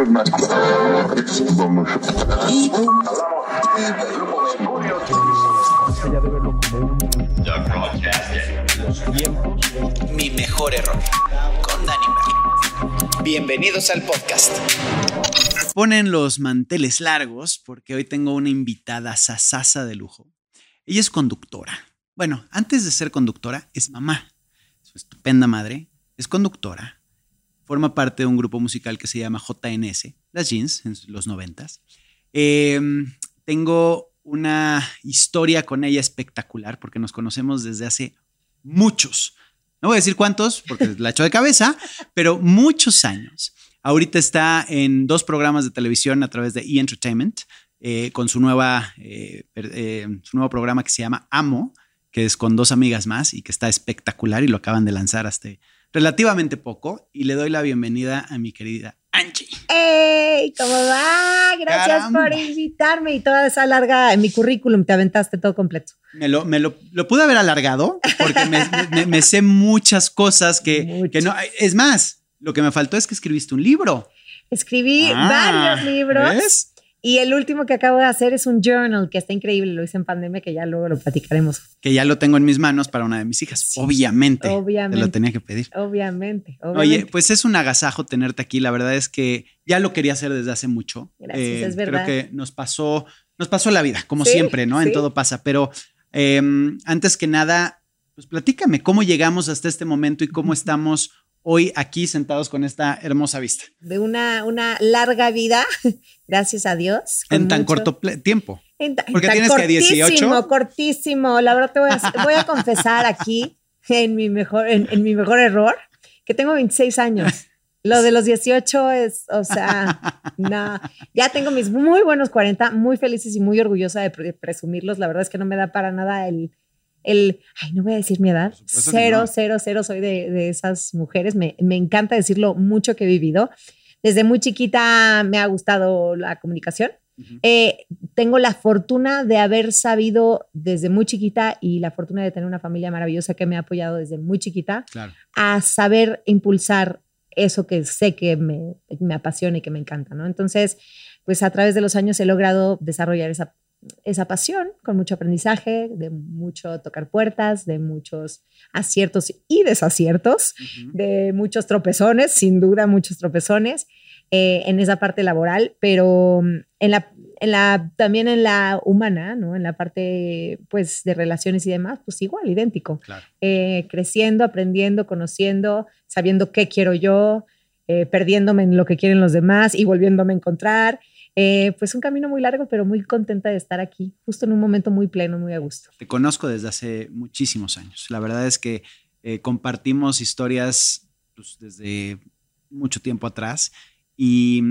Mi mejor error con Dani. Bienvenidos al podcast. Ponen los manteles largos porque hoy tengo una invitada sasasa de lujo. Ella es conductora. Bueno, antes de ser conductora, es mamá. Su estupenda madre es conductora. Forma parte de un grupo musical que se llama JNS, las Jeans, en los noventas. Em, tengo una historia con ella espectacular porque nos conocemos desde hace muchos, no voy a decir cuántos porque la echo de cabeza, pero muchos años. Ahorita está en dos programas de televisión a través de E! Entertainment eh, con su, nueva, eh, eh, su nuevo programa que se llama Amo, que es con dos amigas más y que está espectacular y lo acaban de lanzar hasta relativamente poco. Y le doy la bienvenida a mi querida Angie. ¡Ey! ¿Cómo va? Gracias por invitarme y toda esa larga en mi currículum. Te aventaste todo completo. Me lo, me lo, lo pude haber alargado porque me, me, sé muchas cosas que, que, no. Es más, lo que me faltó es que escribiste un libro. Escribí ah, varios libros. ¿ves? Y el último que acabo de hacer es un journal que está increíble, lo hice en pandemia, que ya luego lo platicaremos. Que ya lo tengo en mis manos para una de mis hijas, obviamente. Obviamente. Te lo tenía que pedir. Obviamente, obviamente. Oye, pues es un agasajo tenerte aquí. La verdad es que ya lo quería hacer desde hace mucho. Gracias, eh, es verdad. Creo que nos pasó, nos pasó la vida, como siempre, ¿no? En todo pasa. Pero em, antes que nada, pues platícame cómo llegamos hasta este momento y cómo estamos hoy aquí sentados con esta hermosa vista. De una, una larga vida, gracias a Dios. En tan corto tiempo. Porque tienes que 18. Cortísimo, La verdad te voy a, voy a confesar aquí, en mi, mejor, en, mi mejor error, que tengo 26 años. Lo de los 18 es, o sea, no. Ya tengo mis muy buenos 40, muy felices y muy orgullosa de presumirlos. La verdad es que no me da para nada el, el, ay, no voy a decir mi edad, cero, cero, cero, soy de, esas mujeres, me, encanta decirlo mucho que he vivido. Desde muy chiquita me ha gustado la comunicación. Eh, tengo la fortuna de haber sabido desde muy chiquita y la fortuna de tener una familia maravillosa que me ha apoyado desde muy chiquita a saber impulsar eso que sé que me, me apasiona y que me encanta, ¿no? Entonces, pues a través de los años he logrado desarrollar esa esa pasión con mucho aprendizaje, de mucho tocar puertas, de muchos aciertos y desaciertos, de muchos tropezones, sin duda muchos tropezones eh, en esa parte laboral, pero mm, en la, en la, también en la humana, ¿no? en la parte pues, de relaciones y demás, pues igual, idéntico. Eh, creciendo, aprendiendo, conociendo, sabiendo qué quiero yo, eh, perdiéndome en lo que quieren los demás y volviéndome a encontrar. Eh, pues un camino muy largo, pero muy contenta de estar aquí, justo en un momento muy pleno, muy a gusto. Te conozco desde hace muchísimos años. La verdad es que eh, compartimos historias pues, desde mucho tiempo atrás y,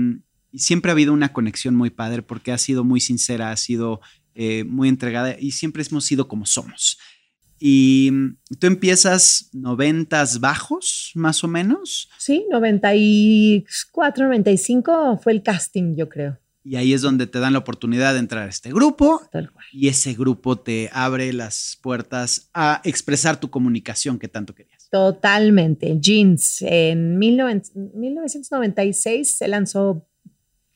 siempre ha habido una conexión muy padre porque ha sido muy sincera, ha sido eh, muy entregada y siempre hemos sido como somos. Y tú empiezas noventas bajos, más o menos. Sí, 94, 95 fue el casting, yo creo. Y ahí es donde te dan la oportunidad de entrar a este grupo. Y ese grupo te abre las puertas a expresar tu comunicación que tanto querías. Totalmente. Jeans. En 1996 se lanzó.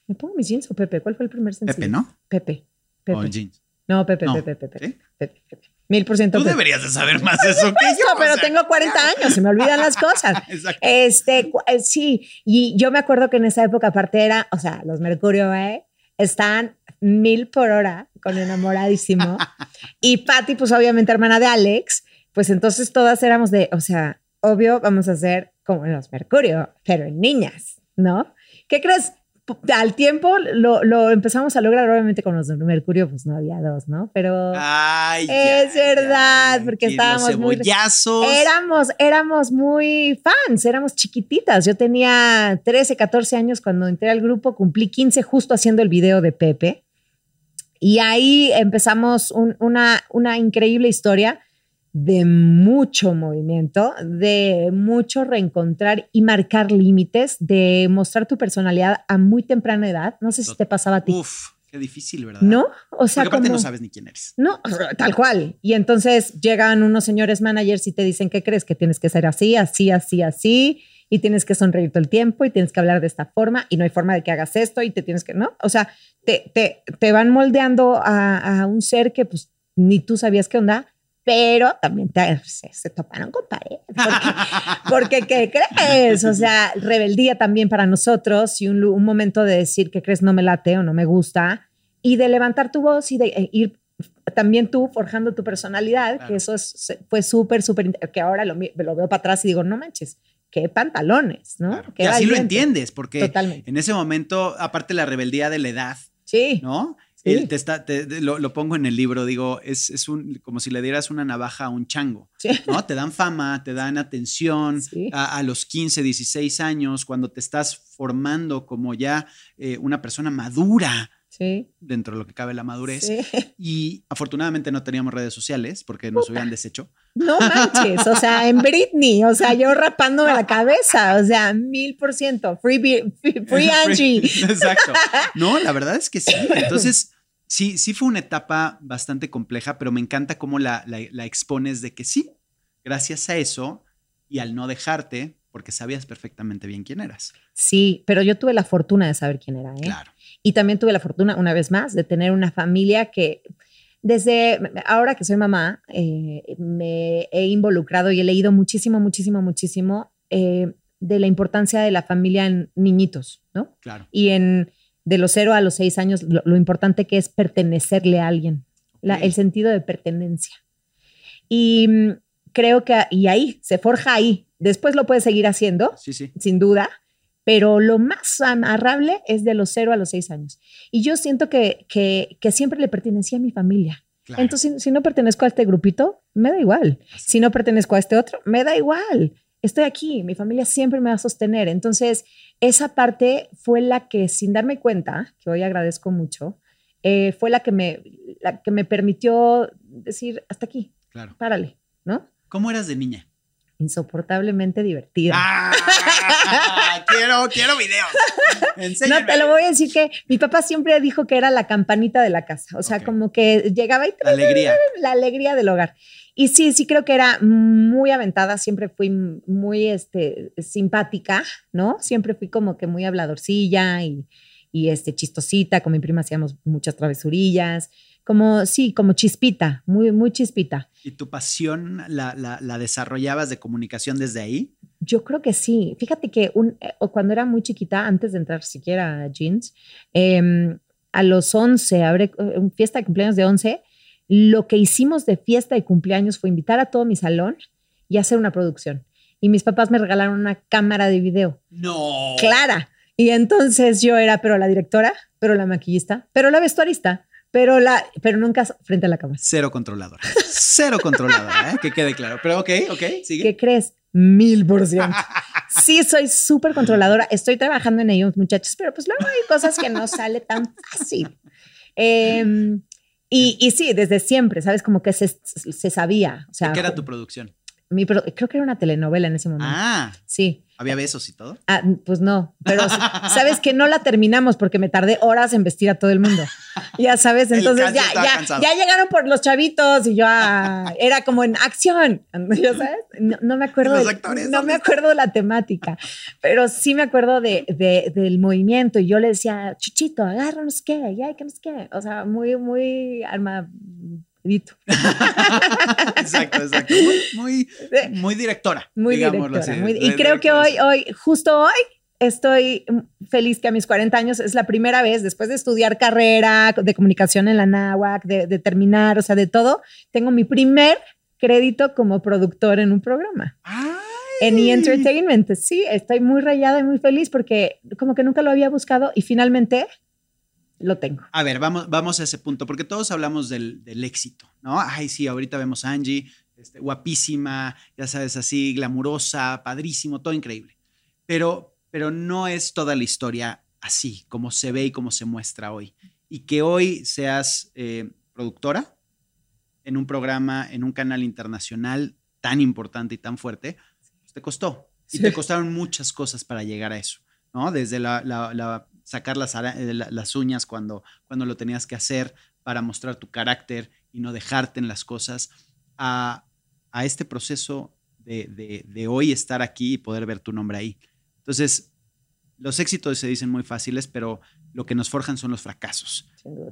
¿Me pongo mis jeans o Pepe? ¿Cuál fue el primer sencillo? Pepe, ¿no? Pepe. Pepe. O jeans. No, Pepe, Pepe, Pepe, Pepe, Pepe, Pepe. Mil por ciento. Tú deberías de saber más de eso que yo. pero tengo 40 años, se me olvidan las cosas. Este, eh, sí, y yo me acuerdo que en esa época aparte era, o sea, los Mercurio, ¿eh? Están mil por hora con enamoradísimo. y Patty, pues obviamente hermana de Alex, pues entonces todas éramos de, o sea, obvio, vamos a hacer como los Mercurio, pero en niñas, ¿no? ¿Qué crees? Al tiempo lo, empezamos a lograr, obviamente con los de Mercurio, pues no había dos, ¿no? Pero es verdad, porque estábamos muy... Éramos, éramos muy fans, éramos chiquititas. Yo tenía 13, 14 años cuando entré al grupo, cumplí 15 justo haciendo el video de Pepe. Y ahí empezamos una, una increíble historia de mucho movimiento, de mucho reencontrar y marcar límites, de mostrar tu personalidad a muy temprana edad. No sé si te pasaba a ti. Uf, qué difícil, ¿verdad? No, o sea, Porque aparte no sabes ni quién eres. No, tal cual. Y entonces llegan unos señores managers y te dicen, ¿qué crees? Que tienes que ser así, así, así, así. y tienes que sonreír todo el tiempo y tienes que hablar de esta forma y no hay forma de que hagas esto y te tienes que, ¿no? O sea, te, te, te van moldeando a, a, un ser que pues ni tú sabías qué onda, pero también te, se, se, toparon con pared. Porque, porque, ¿qué crees? O sea, rebeldía también para nosotros y un, un momento de decir que crees no me late o no me gusta y de levantar tu voz y de eh, ir también tú forjando tu personalidad, claro. que eso es, fue súper, súper, que ahora lo, lo, veo para atrás y digo, no manches, qué pantalones, ¿no? Claro. Qué y así lo entiendes, porque Totalmente. en ese momento, aparte la rebeldía de la edad, sí. ¿no? Sí. Él te está, te, te, lo, lo, pongo en el libro, digo, es, es un, como si le dieras una navaja a un chango, sí. ¿no? Te dan fama, te dan atención sí. a, a, los 15, 16 años, cuando te estás formando como ya eh, una persona madura, dentro de lo que cabe la madurez. Y afortunadamente no teníamos redes sociales porque nos hubieran deshecho. No manches, o sea, en Britney, o sea, yo rapándome la cabeza, o sea, mil por ciento, free, free, free Angie. Exacto. No, la verdad es que sí. Entonces, sí, sí fue una etapa bastante compleja, pero me encanta cómo la, la, la expones de que sí, gracias a eso y al no dejarte, porque sabías perfectamente bien quién eras. Sí, pero yo tuve la fortuna de saber quién era, ¿eh? Claro. Y también tuve la fortuna, una vez más, de tener una familia que desde ahora que soy mamá, eh, me he involucrado y he leído muchísimo, muchísimo, muchísimo eh, de la importancia de la familia en niñitos, ¿no? Claro. Y en de los cero a los seis años, lo, lo importante que es pertenecerle a alguien, la, el sentido de pertenencia. Y mm, creo que, y ahí, se forja ahí. Después lo puedes seguir haciendo, Sí, sí. sin duda, pero lo más amarrable es de los cero a los seis años. Y yo siento que, que, que siempre le pertenecía a mi familia. Claro. Entonces, si, si, no pertenezco a este grupito, me da igual. Si no pertenezco a este otro, me da igual. Estoy aquí, mi familia siempre me va a sostener. Entonces, esa parte fue la que, sin darme cuenta, que hoy agradezco mucho, eh, fue la que, me, la que me permitió decir, hasta aquí, Claro. párale, ¿no? ¿Cómo eras de niña? Insoportablemente divertida. ¡Ah! quiero, quiero videos. Enséñame. No, te lo voy a decir que mi papá siempre dijo que era la campanita de la casa. O sea, como que llegaba y La alegría. la alegría del hogar. Y sí, sí creo que era muy aventada, siempre fui muy este, simpática, ¿no? Siempre fui como que muy habladorcilla y, y este, chistosita, con mi prima hacíamos muchas travesurillas, como, sí, como chispita, muy, muy chispita. ¿Y tu pasión la, la, la desarrollabas de comunicación desde ahí? Yo creo que sí. Fíjate que un, eh, cuando era muy chiquita, antes de entrar siquiera a jeans, eh, a los 11, abre una fiesta de cumpleaños de 11, lo que hicimos de fiesta de cumpleaños fue invitar a todo mi salón y hacer una producción. Y mis papás me regalaron una cámara de video. No. Clara. Y entonces yo era, pero la directora, pero la maquillista, pero la vestuarista, pero, la, pero nunca frente a la cámara. Cero controladora. Cero controladora, ¿eh? que quede claro. Pero ok, ok, sigue. ¿Qué crees? Mil por ciento. Sí, soy súper controladora. Estoy trabajando en ellos, muchachos, pero pues luego hay cosas que no sale tan fácil. Eh, y, y, sí, desde siempre, ¿sabes? Como que se, se sabía. O sea, ¿Qué era tu producción? Mi, creo que era una telenovela en ese momento. Ah. Sí. ¿Había besos y todo? Ah, pues no, pero sabes que no la terminamos porque me tardé horas en vestir a todo el mundo. Ya sabes, entonces ya, ya, ya, llegaron por los chavitos y yo ah, era como en acción, ¿ya sabes? No, no me acuerdo, los actores, no me acuerdo de la temática, pero sí me acuerdo de, de, del movimiento y yo le decía, Chuchito, agárranos qué, ya, que nos qué, o sea, muy, muy arma exacto, exacto. Muy, muy, muy directora. Muy directora. Así, muy, y creo que hoy, hoy, justo hoy, estoy feliz que a mis 40 años es la primera vez, después de estudiar carrera de comunicación en la NAWAC, de, de terminar, o sea, de todo, tengo mi primer crédito como productor en un programa. ¡Ay! En E! Entertainment, sí, estoy muy rayada y muy feliz porque como que nunca lo había buscado y finalmente lo tengo. A ver, vamos, vamos a ese punto, porque todos hablamos del, del éxito, ¿no? Ay, sí, ahorita vemos a Angie, este, guapísima, ya sabes, así, glamurosa, padrísimo, todo increíble. Pero, pero no es toda la historia así, como se ve y como se muestra hoy. Y que hoy seas eh, productora en un programa, en un canal internacional tan importante y tan fuerte, pues te costó. Y sí. te costaron muchas cosas para llegar a eso, ¿no? Desde la, la, la sacar las, las uñas cuando, cuando lo tenías que hacer para mostrar tu carácter y no dejarte en las cosas, a, a este proceso de, de- de hoy estar aquí y poder ver tu nombre ahí. Entonces, los éxitos se dicen muy fáciles, pero lo que nos forjan son los fracasos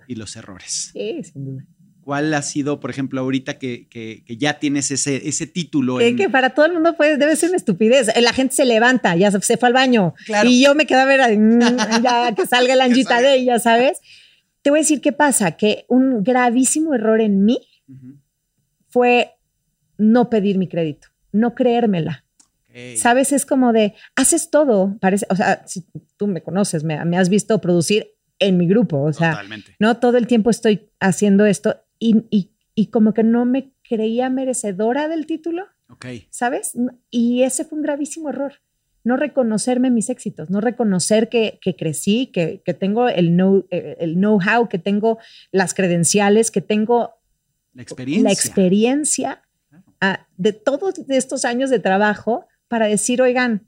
y los errores. Sí, sin duda. ¿Cuál ha sido, por ejemplo, ahorita que, que- que ya tienes ese, ese título? Que, en- que para todo el mundo puede, debe ser una estupidez. La gente se levanta, ya se, se fue al baño. Claro. Y yo me quedé a ver, mm, ya que salga la salga. de ella, ¿sabes? Te voy a decir qué pasa, que un gravísimo error en mí fue no pedir mi crédito, no creérmela. ¿Sabes? Es como de, haces todo, parece, o sea, si tú me conoces, me, me has visto producir en mi grupo, o sea, Totalmente. no todo el tiempo estoy haciendo esto y, y, y como que no me creía merecedora del título. ¿sabes? Y ese fue un gravísimo error. No reconocerme mis éxitos, no reconocer que, que crecí, que, que tengo el know- eh, el know-how, que tengo las credenciales, que tengo La experiencia. la experiencia ah, de todos estos años de trabajo para decir, oigan,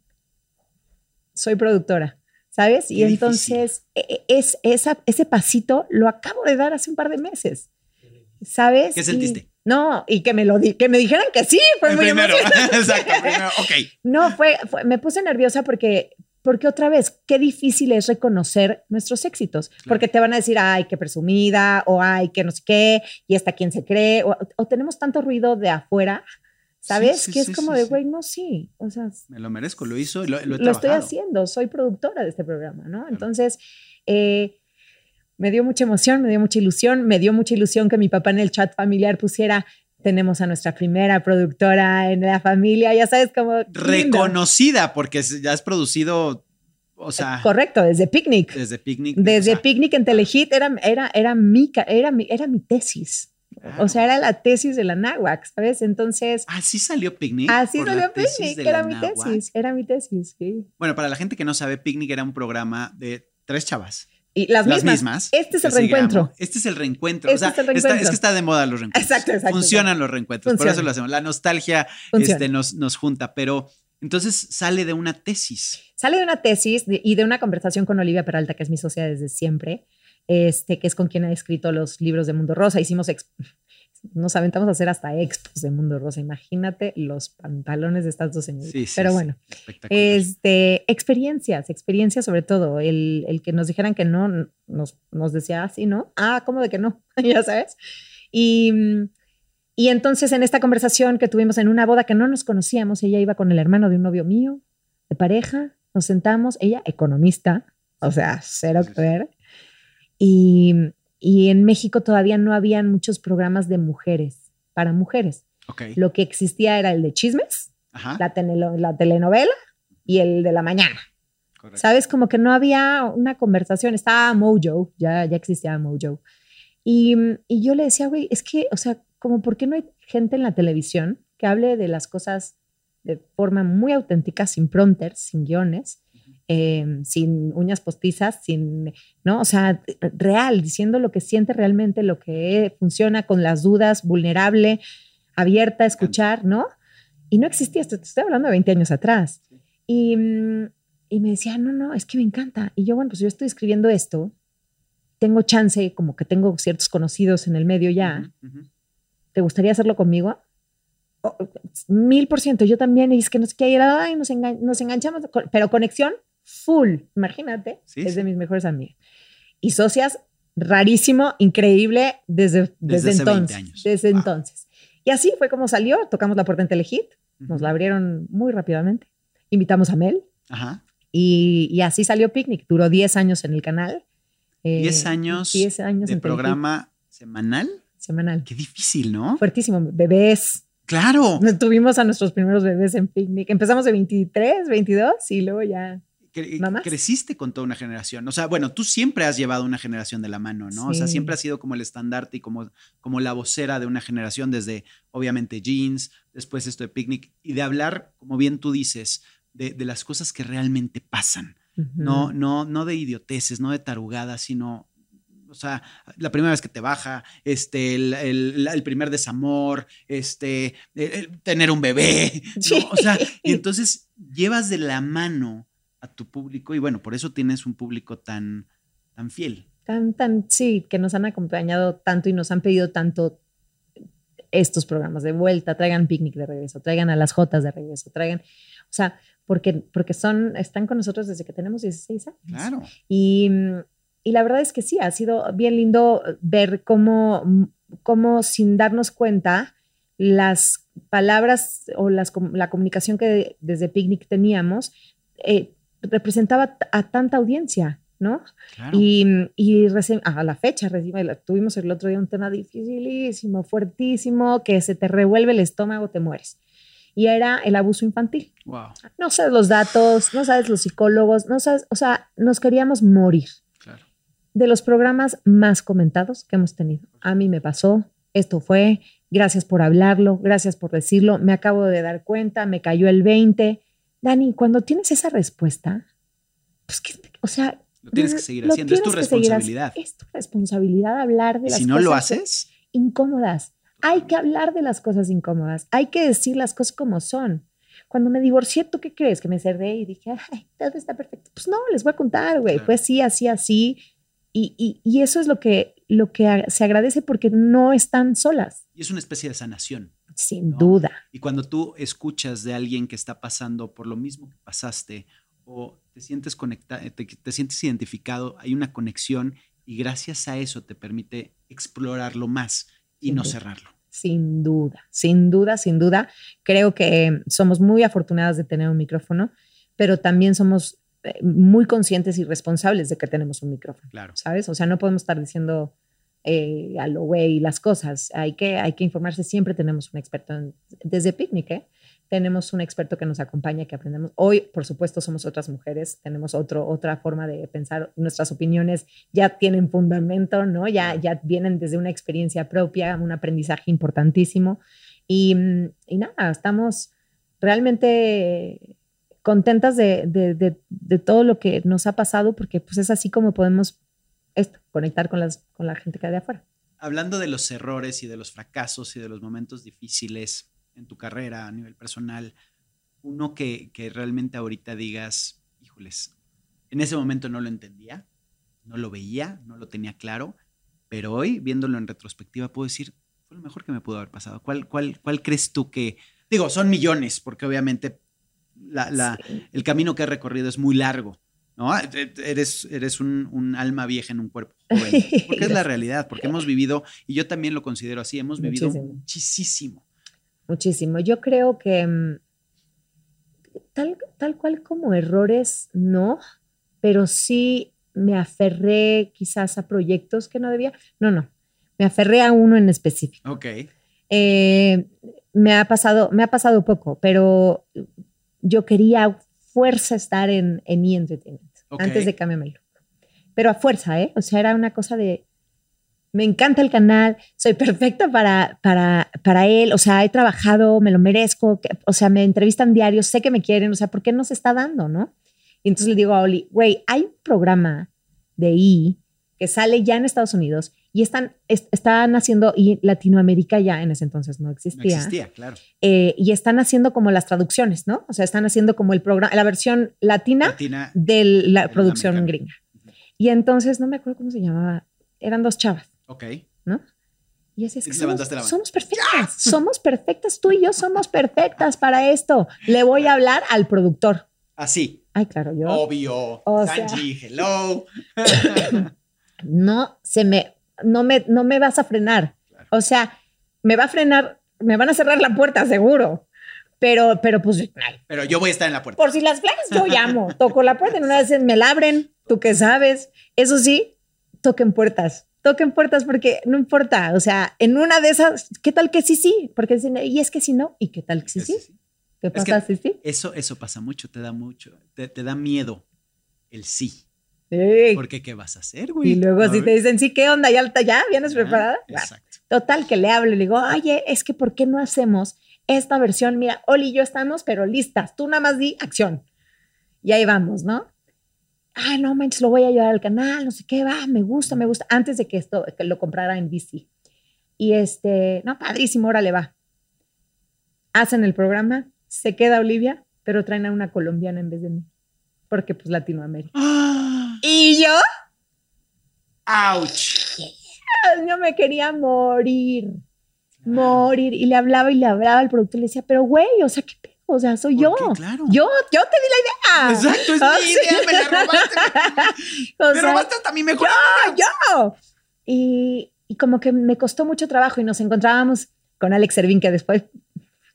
soy productora, ¿sabes? y Qué entonces e- e- es, esa, ese pasito lo acabo de dar hace un par de meses, ¿sabes? ¿Qué Y- sentiste? no, y que me lo di- que me dijeran que sí, fue El muy primero. emocionante. Exacto, primero. Ok. No, fue, fue- me puse nerviosa porque, porque otra vez, qué difícil es reconocer nuestros éxitos, porque te van a decir, ay, qué presumida, o ay, que no sé qué, y hasta quién se cree, o, o tenemos tanto ruido de afuera, ¿sabes? Sí, sí, que sí, es como de, güey, no, sí, o sea, Me lo merezco, lo hizo y lo, lo he lo estoy haciendo, soy productora de este programa, ¿no? Entonces, eh, me dio mucha emoción, me dio mucha ilusión, me dio mucha ilusión que mi papá en el chat familiar pusiera, tenemos a nuestra primera productora en la familia, ya sabes, como... lindo. Reconocida, porque ya has producido, o sea, Correcto, desde Picnic. desde Picnic. Desde o sea, Picnic en Telehit era, era, era, mi, era, mi, era mi tesis. Claro. O sea, era la tesis de la náhuac, ¿sabes? Entonces, Así salió Picnic. así salió Picnic, era mi náhuac. tesis, era mi tesis, sí. Bueno, para la gente que no sabe, Picnic era un programa de tres chavas. Y las, Las mismas. mismas. Este es el reencuentro. Este es el reencuentro. Este o sea, es el está- reencuentro. es que está de moda los reencuentros. Exacto, exacto, Funcionan los reencuentros. Por eso lo hacemos. La nostalgia este, nos, nos junta. Pero entonces sale de una tesis. Sale de una tesis de- y de una conversación con Olivia Peralta, que es mi socia desde siempre, este, que es con quien ha escrito los libros de Mundo Rosa. Hicimos, nos aventamos a hacer hasta expos de Mundo Rosa. Imagínate los pantalones de estas dos señoritas. Sí, sí, Pero sí. bueno, Espectacular. este, experiencias, experiencias sobre todo. El, el que nos dijeran que no, nos, nos decía así, ¿no? Ah, ¿cómo de que no? ya sabes. Y, y entonces en esta conversación que tuvimos en una boda que no nos conocíamos, ella iba con el hermano de un novio mío, de pareja, nos sentamos, ella economista, o sea, cero Sí, sí, que ver. Y, y en México todavía no habían muchos programas de mujeres, para mujeres. Lo que existía era el de chismes, Ajá. la, tenelo- la telenovela y el de la mañana. correcto. ¿Sabes? Como que no había una conversación. Estaba Mojo, ya, ya existía Mojo. Y, y yo le decía, güey, es que, o sea, como, ¿por qué no hay gente en la televisión que hable de las cosas de forma muy auténtica, sin prompters, sin guiones, eh, sin uñas postizas, sin, ¿no? O sea, real, diciendo lo que siente realmente, lo que funciona con las dudas, vulnerable, abierta a escuchar, ¿no? Y no existía esto, te estoy hablando de 20 años atrás. Y, mm, y me decía, no, no, es que me encanta. Y yo, bueno, pues yo estoy escribiendo esto, tengo chance, como que tengo ciertos conocidos en el medio ya. Ujú, ujú. ¿Te gustaría hacerlo conmigo? Oh, mil por ciento, yo también. Y es que no sé qué, y era, ay, nos, engan- nos enganchamos, pero conexión full, imagínate, Sí, es sí. de mis mejores amigas. Y socias, rarísimo, increíble, desde, desde, Desde hace 20 entonces. años. Desde Wow. entonces. Y así fue como salió, tocamos la puerta en Telehit, nos la abrieron muy rápidamente. Invitamos a Mel Ajá. y, y así salió Picnic. Duró 10 años en el canal. eh, 10 años, 10 años de en Telehit, programa semanal. semanal. Qué difícil, ¿no? Fuertísimo. Bebés. Claro. Tuvimos a nuestros primeros bebés en Picnic. Empezamos de 23, 22 y luego ya. Cre- ¿Mamás? creciste con toda una generación. O sea, bueno, tú siempre has llevado una generación de la mano, ¿no? O sea, Sí. siempre has sido como el estandarte y como, como la vocera de una generación desde, obviamente, Jeans, después esto de Picnic, y de hablar, como bien tú dices, de, de las cosas que realmente pasan. No, no, no de idioteces, no de tarugadas, sino, o sea, la primera vez que te baja, este, el, el- el primer desamor, este, el- tener un bebé, ¿no? Sí. O sea, y entonces llevas de la mano a tu público y bueno, por eso tienes un público tan, tan fiel. Tan, tan, sí, que nos han acompañado tanto y nos han pedido tanto estos programas de vuelta, traigan Picnic de regreso, traigan a las Jotas de regreso, traigan, o sea, porque, porque son, están con nosotros desde que tenemos 16 años. Claro. Y, y la verdad es que sí, ha sido bien lindo ver cómo, cómo sin darnos cuenta, las palabras o las, la comunicación que desde Picnic teníamos eh, representaba a tanta audiencia, ¿no? Claro. Y, y recién- a la fecha recién, tuvimos el otro día un tema dificilísimo, fuertísimo, que se te revuelve el estómago, te mueres. Y era el abuso infantil. Wow. No sabes los datos, no sabes los psicólogos, no sabes, o sea, nos queríamos morir. Claro. De los programas más comentados que hemos tenido. A mí me pasó, esto fue, gracias por hablarlo, gracias por decirlo, me acabo de dar cuenta, me cayó el 20. Dani, cuando tienes esa respuesta, pues, ¿qué- o sea, Lo tienes que seguir lo haciendo. Es tu que responsabilidad. Es tu responsabilidad hablar de las si no lo cosas haces, incómodas. Hay que hablar de las cosas incómodas. Hay que decir las cosas como son. Cuando me divorcié, ¿tú qué crees? Que me cerré y dije, ay, todo está perfecto. Pues no, les voy a contar, güey. Claro. Pues sí, así, así. Y, y- y eso es lo que, lo que se agradece porque no están solas, y es una especie de sanación. Sin No. duda. Y cuando tú escuchas de alguien que está pasando por lo mismo que pasaste o te sientes conectado, te, te sientes identificado, hay una conexión y gracias a eso te permite explorarlo más y Sin no duda. cerrarlo. Sin duda, sin duda, sin duda. Creo que somos muy afortunadas de tener un micrófono, pero también somos eh, muy conscientes y responsables de que tenemos un micrófono. Claro. ¿sabes? O sea, no podemos estar diciendo eh, a lo güey las cosas. Hay que, hay que informarse. Siempre tenemos un experto. en- desde Picnic, ¿eh? Tenemos un experto que nos acompaña, que aprendemos. Hoy, por supuesto, somos otras mujeres. Tenemos otro, otra forma de pensar. Nuestras opiniones ya tienen fundamento, ¿no? Ya, ya vienen desde una experiencia propia, un aprendizaje importantísimo. Y, mm, y nada, estamos realmente contentas de, de- de- de todo lo que nos ha pasado, porque pues es así como podemos esto, conectar con, las, con la gente que hay de afuera. Hablando de los errores y de los fracasos y de los momentos difíciles en tu carrera a nivel personal, uno que, que realmente ahorita digas, híjoles, en ese momento no lo entendía, no lo veía, no lo tenía claro, pero hoy, viéndolo en retrospectiva, puedo decir, fue lo mejor que me pudo haber pasado. ¿Cuál, cuál, cuál crees tú que, digo, son millones, porque obviamente la, la- Sí. el camino que has recorrido es muy largo, ¿no? E- Eres, eres un, un alma vieja en un cuerpo joven, porque es la realidad, porque hemos vivido, y yo también lo considero así, hemos vivido Muchísimo. muchísimo. Muchísimo. Yo creo que mm, tal, tal cual como errores, no, pero sí me aferré quizás a proyectos que no debía. No, no, me aferré a uno en específico. Ok, Eh, me ha pasado, me ha pasado poco, pero yo quería fuerza estar en, en E! Entertainment Ok. antes de cambiarme el look. Pero a fuerza, ¿eh? O sea, era una cosa de, me encanta el canal, soy perfecta para, para, para él, o sea, he trabajado, me lo merezco, que- o sea, me entrevistan diarios, sé que me quieren, o sea, ¿por qué no se está dando, no? Y entonces le digo a Oli, güey, hay un programa de I que sale ya en Estados Unidos y están, es- están haciendo, y Latinoamérica ya en ese entonces no no existía, existía, claro. eh, y están haciendo como las traducciones, ¿no? O sea, están haciendo como el programa, la versión latina Latina, de la producción gringa. Y entonces, no me acuerdo cómo se llamaba, eran dos chavas, ok. ¿no? Y así es Y que somos, la perfectas, somos perfectas, tú y yo somos perfectas para esto. Le voy a hablar al productor. Así, Ay, claro, yo obvio. O sea- Sanji, hello. no se me, no me, no me vas a frenar. Claro. O sea, me va a frenar, me van a cerrar la puerta, seguro. Pero, pero pues, ay, Pero yo voy a estar en la puerta. por si las flores, yo llamo, toco la puerta, en una vez me la abren, tú qué sabes. Eso sí, toquen puertas, toquen puertas porque no importa, o sea, en una de esas, ¿qué tal que sí, sí? Porque dicen, y es que si no, ¿y qué tal que sí, sí? ¿Qué Es que- pasa si sí? Eso, eso pasa mucho, te da mucho, te, te da miedo el sí. Sí. Porque ¿qué vas a hacer, güey? Y luego si te dicen, sí, ¿qué onda? ¿Ya, ya vienes Ah, preparada? Bueno, Exacto. Total, que le hablo y le digo, oye, es que ¿por qué no hacemos esta versión? Mira, Oli y yo estamos, pero listas. Tú nada más di acción. Y ahí vamos, ¿no? Ah, no manches, lo voy a llevar al canal, no sé qué, va, me gusta, me gusta. Antes de que esto, que lo comprara en DC. Y este, no, padrísimo, órale, va. Hacen el programa, se queda Olivia, pero traen a una colombiana en vez de mí. Porque pues Latinoamérica. ¡Ah! Y yo, ¡Auch! yo me quería morir. morir. Y le hablaba y le hablaba al productor y le decía, pero güey, o sea, ¿qué pedo? O sea, soy ¿Por yo. Claro. Yo, yo te di la idea. Exacto, es Ah, mi sí. idea, me la robaste. Me sea, robaste hasta mi mejor. yo, yo. Y, y como que me costó mucho trabajo y nos encontrábamos con Alex Servín, que después,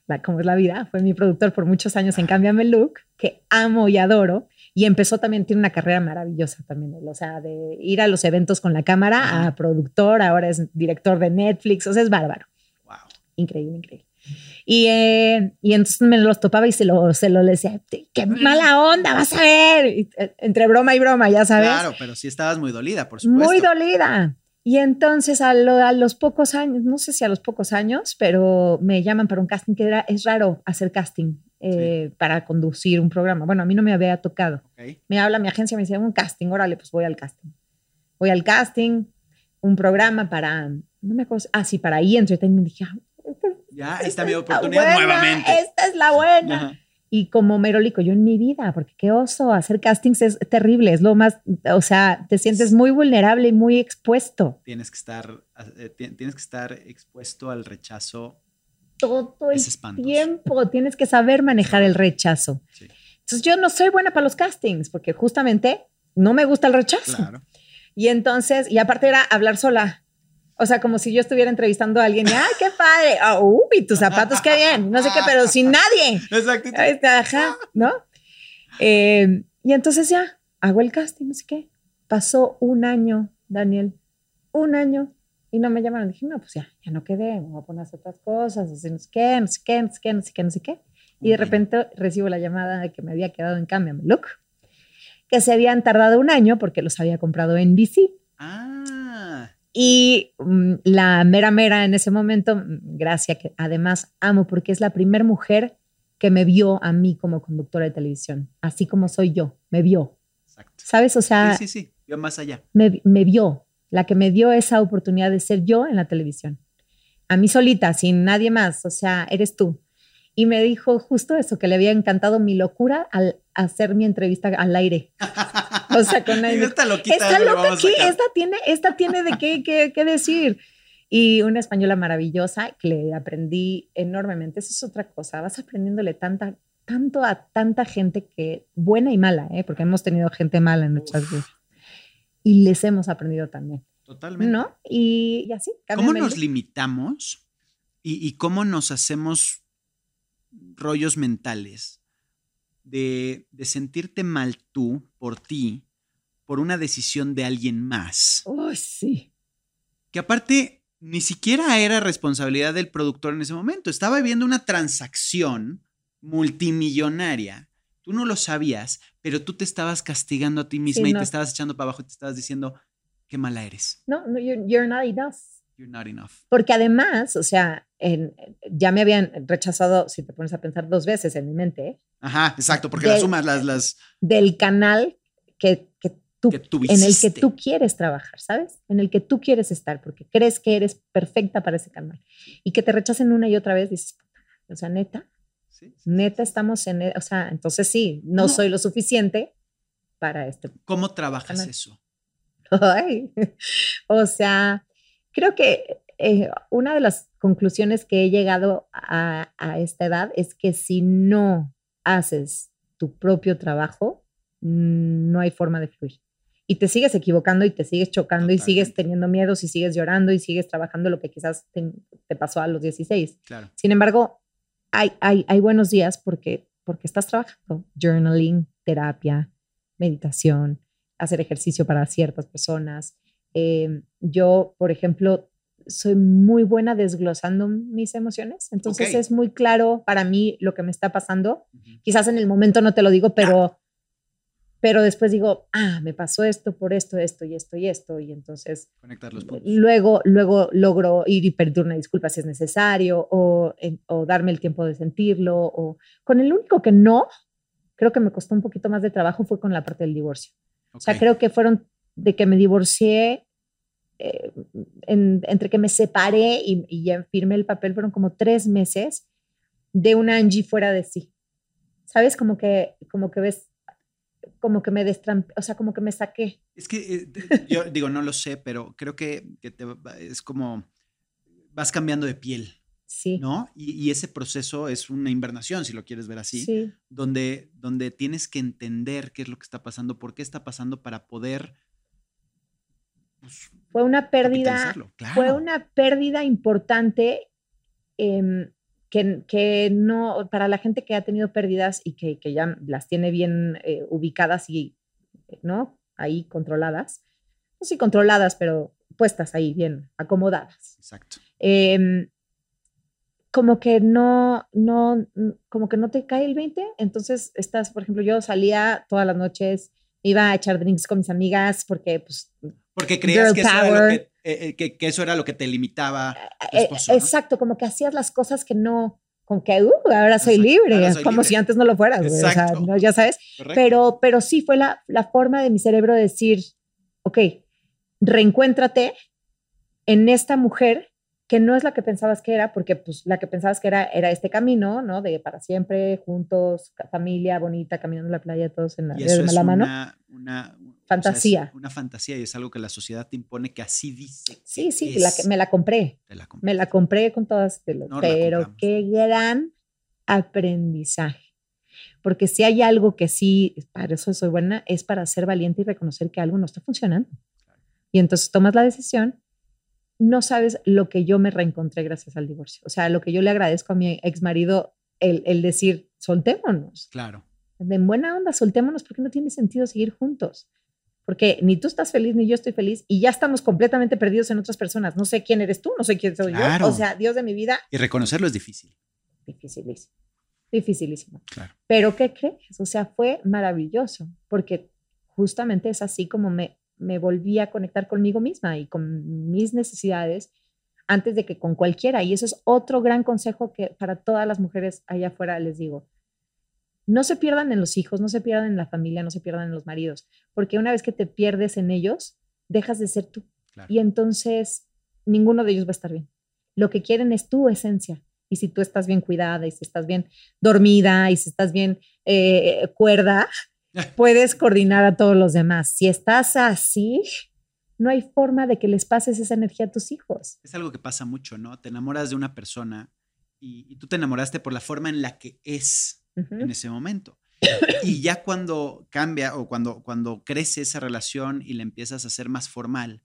la- como es la vida, fue mi productor por muchos años en Cámbiame Look, que amo y adoro. Y empezó también, tiene una carrera maravillosa también, o sea, de ir a los eventos con la cámara a productor, ahora es director de Netflix, o sea, es bárbaro. Wow. Increíble, increíble. Y, eh, y entonces me los topaba y se lo, se lo decía, qué mala onda, vas a ver. Y, eh, entre broma y broma, ya sabes. Claro, pero sí estabas muy dolida, por supuesto. Muy dolida. Y entonces a, lo- a los pocos años, no sé si a los pocos años, pero me llaman para un casting que era, es raro hacer casting eh, para conducir un programa. Bueno, a mí no me había tocado. Me habla mi agencia, me dice, un casting, órale, pues voy al casting. Voy al casting, un programa para, no me acuerdo, ah, sí, para E! Entertainment. Dije, ah, esta, Ya, esta es esta mi oportunidad buena, nuevamente. Esta es la buena. Ajá. Y como merolico, yo en mi vida, porque qué oso, hacer castings es terrible, es lo más, o sea, te sientes muy vulnerable y muy expuesto Tienes que estar, eh, ti- tienes que estar expuesto al rechazo. Todo el espantoso. tiempo, tienes que saber manejar el rechazo. Sí, Entonces yo no soy buena para los castings, porque justamente no me gusta el rechazo. claro. Y entonces, y aparte era hablar sola. O sea, como si yo estuviera entrevistando a alguien y, ¡ay, qué padre! Ah, uy, tus zapatos, qué bien! No sé qué, pero sin nadie. Exacto. Ajá, ¿no? Eh, y entonces ya, hago el casting, no sé qué. Pasó un año, Daniel, un año, y no me llamaron. Dije, no, pues ya, ya no quedé, me voy a poner a hacer otras cosas, así, no sé qué, no sé qué, no sé qué, no sé qué, no sé qué. Y de repente recibo la llamada de que me había quedado en Cámbiame Look, que se habían tardado un año porque los había comprado en BC. Ah, Y mm, la mera mera en ese momento, mm, Gracia, que además amo porque es la primera mujer que me vio a mí como conductora de televisión, así como soy yo, me vio. exacto. ¿Sabes? O sea, Sí, sí, sí. Yo más allá. me, me vio, la que me dio esa oportunidad de ser yo en la televisión. A mí solita, sin nadie más, o sea, eres tú. Y me dijo justo eso, que le había encantado mi locura al hacer mi entrevista al aire. O sea, con nadie. Esta loquita. Le loca aquí, esta tiene, esta tiene de qué, qué, qué decir. Y una española maravillosa que le aprendí enormemente. Eso es otra cosa. Vas aprendiéndole tanta, tanto a tanta gente que, buena y mala, ¿eh? porque hemos tenido gente mala en nuestras vidas. Y les hemos aprendido también, Totalmente. ¿no? Y, y así. ¿Cómo nos limitamos y, y cómo nos hacemos rollos mentales de, de sentirte mal tú por ti, por una decisión de alguien más? Uy, sí. Que aparte ni siquiera era responsabilidad del productor en ese momento. Estaba viendo una transacción multimillonaria. Tú no lo sabías, pero tú te estabas castigando a ti misma Sí, y no. te estabas echando para abajo y te estabas diciendo, qué mala eres. No, no you're, you're not enough. You're not enough. Porque además, o sea, en- ya me habían rechazado, si te pones a pensar dos veces en mi mente, ¿eh? Ajá, exacto, porque De- las sumas, las, las del canal que, que tú, que tú en el que tú quieres trabajar, ¿sabes? En el que tú quieres estar, porque crees que eres perfecta para ese canal. Y que te rechacen una y otra vez, dices, "Puta, o sea, neta, Sí, sí. neta estamos en, e- o sea, entonces sí, no, No. soy lo suficiente para este. ¿Cómo trabajas Canal. eso? Ay, o sea, creo que eh, una de las conclusiones que he llegado a, a esta edad es que si no haces tu propio trabajo, mm, no hay forma de fluir. Y te sigues equivocando y te sigues chocando y sigues teniendo miedos y sigues llorando y sigues trabajando lo que quizás te, te pasó a los 16. Claro. Sin embargo, hay, hay, hay buenos días porque, porque estás trabajando. Journaling, terapia, meditación, hacer ejercicio para ciertas personas. Eh, yo, por ejemplo, soy muy buena desglosando mis emociones, entonces Ok. es muy claro para mí lo que me está pasando. Ujú. Quizás en el momento no te lo digo, pero, pero después digo, ah, me pasó esto por esto, esto y esto y esto, y entonces Conectar los puntos. luego, luego logro ir y pedir una disculpa si es necesario o, en- o darme el tiempo de sentirlo. O, con el único que no, creo que me costó un poquito más de trabajo fue con la parte del divorcio. O sea, creo que fueron de que me divorcié, eh, en- entre que me separé y, y ya firmé el papel, fueron como tres meses de una Angie fuera de sí. ¿Sabes? Como que, como que ves, como que me destrampé, o sea, como que me saqué. Es que eh, yo digo, no lo sé, pero creo que, que te va- es como vas cambiando de piel. Sí. ¿no? Y, y ese proceso es una invernación, si lo quieres ver así, Sí. donde, donde tienes que entender qué es lo que está pasando, por qué está pasando para poder pues, Fue una pérdida. Claro. fue una pérdida importante em, que, que no, para la gente que ha tenido pérdidas y que, que ya las tiene bien eh, ubicadas y, ¿no? Ahí controladas. No sé si controladas, pero puestas ahí bien, acomodadas. Exacto. em, como que no, no, como que no te cae el 20. Entonces estás, por ejemplo, yo salía todas las noches, iba a echar drinks con mis amigas porque, pues, Porque creías que eso, era lo power. que, eh, eh, que- que eso era lo que te limitaba tu eh, esposo. ¿no? exacto, como que hacías las cosas que no, como que, uh, ahora soy Exacto, libre, ahora soy como libre. si antes no lo fueras, o sea, no, ya sabes. Correcto. Pero, pero sí fue la, la forma de mi cerebro de decir, ok, reencuéntrate en esta mujer que no es la que pensabas que era, porque pues la que pensabas que era era este camino, ¿no? De para siempre, juntos, familia bonita, caminando en la playa, todos en la, y de eso es la mano. una, una- o sea, es Fantasía. una fantasía y es algo que la sociedad te impone que así dice. Sí, sí, la que- me la compré, Te la me la compré con todas, la pero qué gran aprendizaje. Porque si hay algo que sí, para eso soy buena, es para ser valiente y reconocer que algo no está funcionando. Y entonces tomas la decisión, no sabes lo que yo me reencontré gracias al divorcio. O sea, lo que yo le agradezco a mi ex marido, el, el decir, soltémonos. Claro. En buena onda, soltémonos porque no tiene sentido seguir juntos. Porque ni tú estás feliz ni yo estoy feliz y ya estamos completamente perdidos en otras personas. No sé quién eres tú, no sé quién soy Claro. yo. O sea, Dios de mi vida, Y reconocerlo es difícil. dificilísimo. Dificilísimo. Claro. Pero ¿qué crees? O sea, fue maravilloso porque justamente es así como me, me volví a conectar conmigo misma y con mis necesidades antes de que con cualquiera. Y eso es otro gran consejo que para todas las mujeres allá afuera les digo. No se pierdan en los hijos, no se pierdan en la familia, no se pierdan en los maridos, porque una vez que te pierdes en ellos, dejas de ser tú. Claro. Y entonces ninguno de ellos va a estar bien. Lo que quieren es tu esencia. Y si tú estás bien cuidada y si estás bien dormida y si estás bien eh, cuerda, puedes coordinar a todos los demás. Si estás así, no hay forma de que les pases esa energía a tus hijos. Es algo que pasa mucho, ¿no? Te enamoras de una persona y, y tú te enamoraste por la forma en la que es en ese momento. Y ya cuando cambia o cuando, cuando crece esa relación y la empiezas a hacer más formal,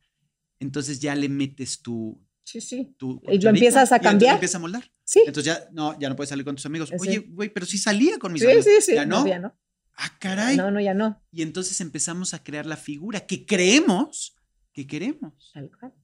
entonces ya le metes tu... Sí, sí. tu Y lo empiezas a y cambiar. lo empieza a moldar. Sí. Entonces ya no, ya no puedes salir con tus amigos. Oye, güey, pero sí salía con mis Sí, amigos. sí, sí. ¿Ya no? ya no. Ah, caray. No, no, ya no. Y entonces empezamos a crear la figura que creemos que queremos. Tal cual.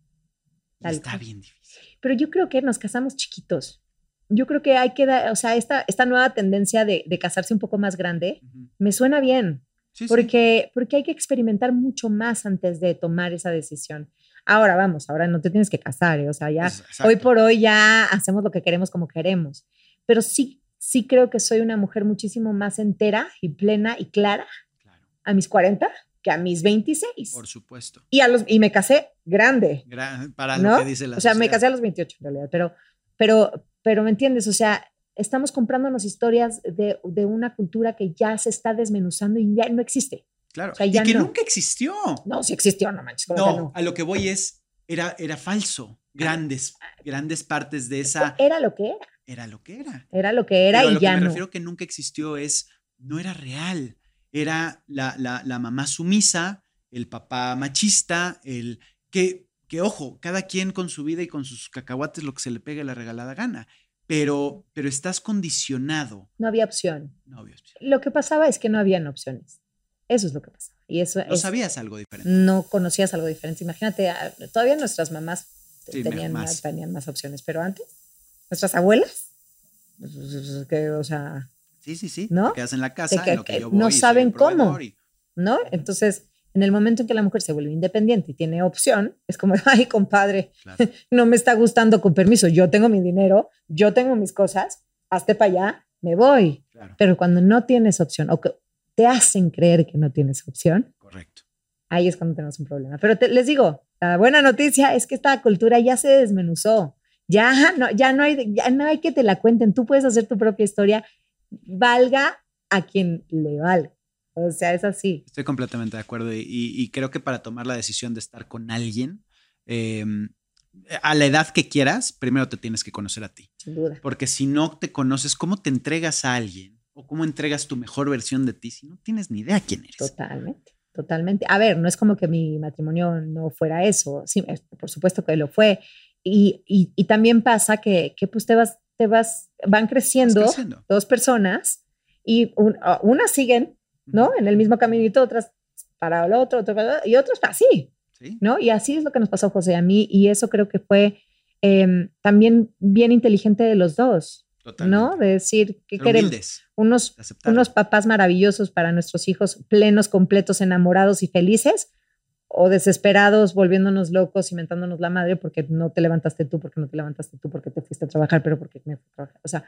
Y Tal está cual. bien difícil. Pero yo creo que nos casamos chiquitos. Yo creo que hay que dar, o sea, esta, esta nueva tendencia de, de casarse un poco más grande Ujú. me suena bien. Sí, sí. porque, porque hay que experimentar mucho más antes de tomar esa decisión. Ahora vamos, ahora no te tienes que casar, ¿eh? o sea, ya Es- hoy exacto. por hoy ya hacemos lo que queremos como queremos, pero sí, sí creo que soy una mujer muchísimo más entera y plena y clara Claro, a mis 40 que a mis 26. por supuesto. Y, a los, y me casé grande, Gra- Para ¿no? lo que dice la o sea, me sociedad. casé a los 28 en realidad, pero, pero, pero ¿me entiendes? O sea, estamos comprándonos historias de, de una cultura que ya se está desmenuzando y ya no existe. Claro. o sea, ya y que no. nunca existió. No, si existió, no manches, ¿cómo No, a lo que voy es, era, era falso. Grandes, grandes partes de esa Era lo que era, era lo que era. era lo que era Pero a y lo ya que me no. refiero que nunca existió es, no era real. Era la, la, la mamá sumisa, el papá machista, el que, que, ojo, cada quien con su vida y con sus cacahuates lo que se le pegue la regalada gana. Pero, pero estás condicionado. No había opción. No, Dios mío. Lo que pasaba es que no habían opciones. Eso es lo que pasaba. Y eso No es- sabías algo diferente. no conocías algo diferente. Imagínate, ah, todavía nuestras mamás Sí, tenían, más. tenían más opciones, pero antes, nuestras abuelas, que, o sea, Sí, sí, sí. ¿No? Te quedas en la casa, que- en lo que que yo no voy saben cómo. y- ¿no? Entonces, en el momento en que la mujer se vuelve independiente y tiene opción, es como, ay, compadre, claro. no me está gustando con permiso, yo tengo mi dinero, yo tengo mis cosas, hazte para allá, me voy. Claro, Pero cuando no tienes opción o que te hacen creer que no tienes opción, correcto. ahí es cuando tenemos un problema. Pero te- les digo, la buena noticia es que esta cultura ya se desmenuzó. Ya no, ya no hay, ya no hay que te la cuenten. Tú puedes hacer tu propia historia, valga a quien le valga. O sea, es así. Estoy completamente de acuerdo y, y- y creo que para tomar la decisión de estar con alguien, eh, a la edad que quieras, primero te tienes que conocer a ti. Sin duda. Porque si no te conoces, ¿cómo te entregas a alguien? ¿O cómo entregas tu mejor versión de ti si no tienes ni idea quién eres? Totalmente, totalmente. A ver, no es como que mi matrimonio no fuera eso. Sí, por supuesto que lo fue. Y, y, también pasa que, que, pues te vas, te vas, van creciendo, dos personas y unas siguen, ¿no? En el mismo caminito, otras para el otro, otro para y otros así, ¿no? Y así es lo que nos pasó José a mí y eso creo que fue em, también bien inteligente de los dos, ¿no? De decir que queremos unos, unos papás maravillosos para nuestros hijos, plenos, completos, enamorados y felices, o desesperados, volviéndonos locos, inventándonos la madre porque no te levantaste tú, porque no te levantaste tú, porque te fuiste a trabajar, pero porque me fui a trabajar. O sea,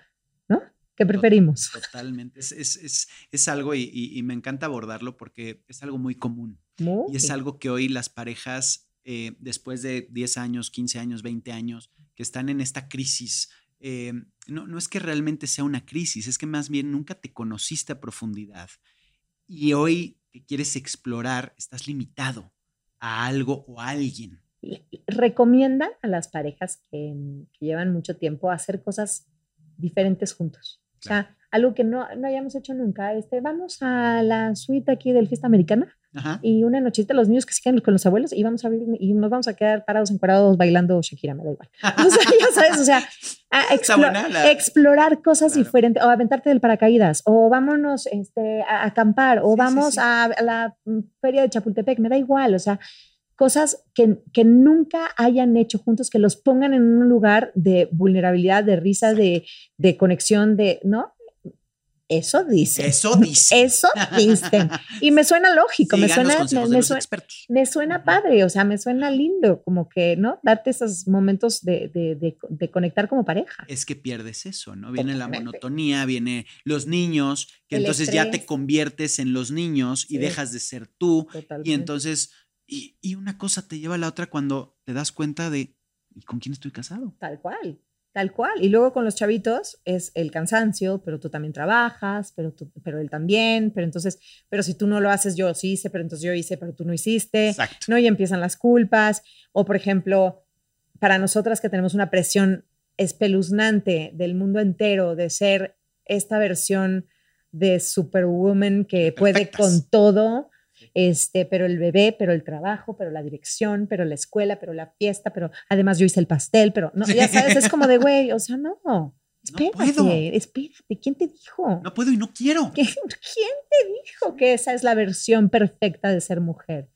¿no? ¿Qué preferimos? Totalmente. Es, es, es, algo y, me encanta abordarlo porque es algo muy común. Y es algo que hoy las parejas, eh, después de 10 años, 15 años, 20 años, que están en esta crisis, eh, no, no es que realmente sea una crisis, es que más bien nunca te conociste a profundidad. Y hoy que quieres explorar, estás limitado a algo o a alguien. Recomiendan a las parejas que, que llevan mucho tiempo hacer cosas diferentes juntos. O sea, algo que no, no hayamos hecho nunca. Este, vamos a la suite aquí del Fiesta Americana y una nochita los niños que se quedan con los abuelos y vamos a abrir y nos vamos a quedar parados encuadrados bailando Shakira, me da igual. O sea, ya sabes, o sea, explorar cosas diferentes o aventarte del paracaídas o vámonos este, a acampar o vamos A, a la feria de Chapultepec, me da igual, o sea, cosas que, que, nunca hayan hecho juntos, que los pongan en un lugar de vulnerabilidad, de risa, de, de, conexión, de, ¿no? Eso dice. Eso dice. Eso dice. Y me suena lógico, me suena, me, suena, me, suena, padre, o sea, me suena lindo, como que, ¿no? Darte esos momentos de, de, de conectar como pareja. Es que pierdes eso, ¿no? Viene la monotonía, viene los niños, que entonces ya te conviertes en los niños y dejas de ser tú. Y entonces y, una cosa te lleva a la otra cuando te das cuenta de, ¿y con quién estoy casado? Tal cual, tal cual. Y luego con los chavitos es el cansancio, pero tú también trabajas, pero, tú, pero él también, pero entonces, pero si tú no lo haces, yo sí hice, pero entonces yo hice, pero tú no hiciste. Exacto. ¿no? Y empiezan las culpas. O por ejemplo, para nosotras que tenemos una presión espeluznante del mundo entero de ser esta versión de superwoman que puede con todo, este, pero el bebé, pero el trabajo, pero la dirección, pero la escuela, pero la fiesta, pero además yo hice el pastel, pero no, ya sabes, es como de, güey, o sea, no. Espérate, no espérate, ¿quién te dijo? No puedo y no quiero. ¿Quién te dijo que esa es la versión perfecta de ser mujer?